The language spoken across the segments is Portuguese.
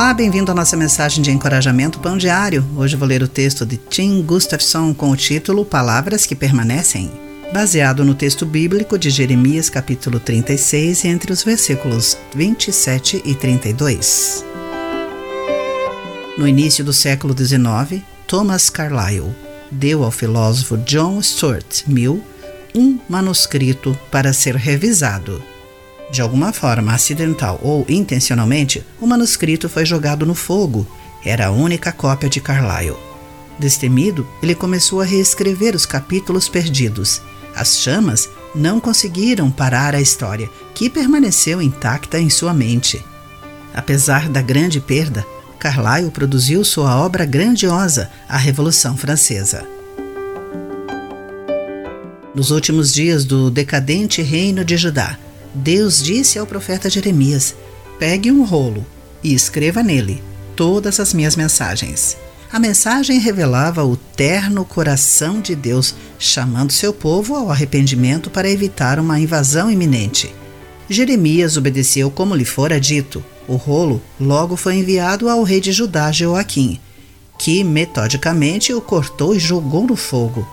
Olá, bem-vindo à nossa mensagem de encorajamento Pão Diário. Hoje vou ler o texto de Tim Gustafson com o título Palavras que Permanecem, baseado no texto bíblico de Jeremias, capítulo 36, entre os versículos 27 e 32. No início do século XIX, Thomas Carlyle deu ao filósofo John Stuart Mill um manuscrito para ser revisado. De alguma forma acidental ou intencionalmente, o manuscrito foi jogado no fogo. Era a única cópia de Carlyle. Destemido, ele começou a reescrever os capítulos perdidos. As chamas não conseguiram parar a história, que permaneceu intacta em sua mente. Apesar da grande perda, Carlyle produziu sua obra grandiosa, A Revolução Francesa. Nos últimos dias do decadente reino de Judá, Deus disse ao profeta Jeremias: Pegue um rolo e escreva nele todas as minhas mensagens. A mensagem revelava o terno coração de Deus, chamando seu povo ao arrependimento para evitar uma invasão iminente. Jeremias obedeceu como lhe fora dito. O rolo logo foi enviado ao rei de Judá, Joaquim, que metodicamente o cortou e jogou no fogo.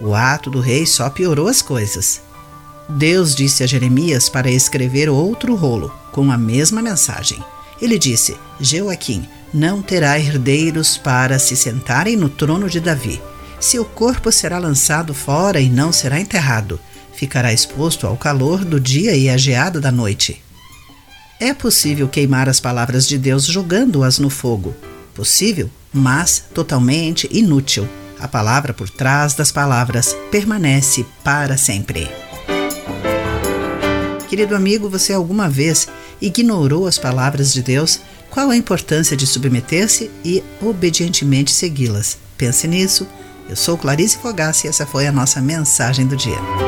O ato do rei só piorou as coisas. Deus disse a Jeremias para escrever outro rolo com a mesma mensagem. Ele disse: Joaquim não terá herdeiros para se sentarem no trono de Davi. Seu corpo será lançado fora e não será enterrado. Ficará exposto ao calor do dia e à geada da noite. É possível queimar as palavras de Deus jogando-as no fogo. Possível, mas totalmente inútil. A palavra por trás das palavras permanece para sempre. Querido amigo, você alguma vez ignorou as palavras de Deus? Qual a importância de submeter-se e obedientemente segui-las? Pense nisso. Eu sou Clarice Fogassi e essa foi a nossa mensagem do dia.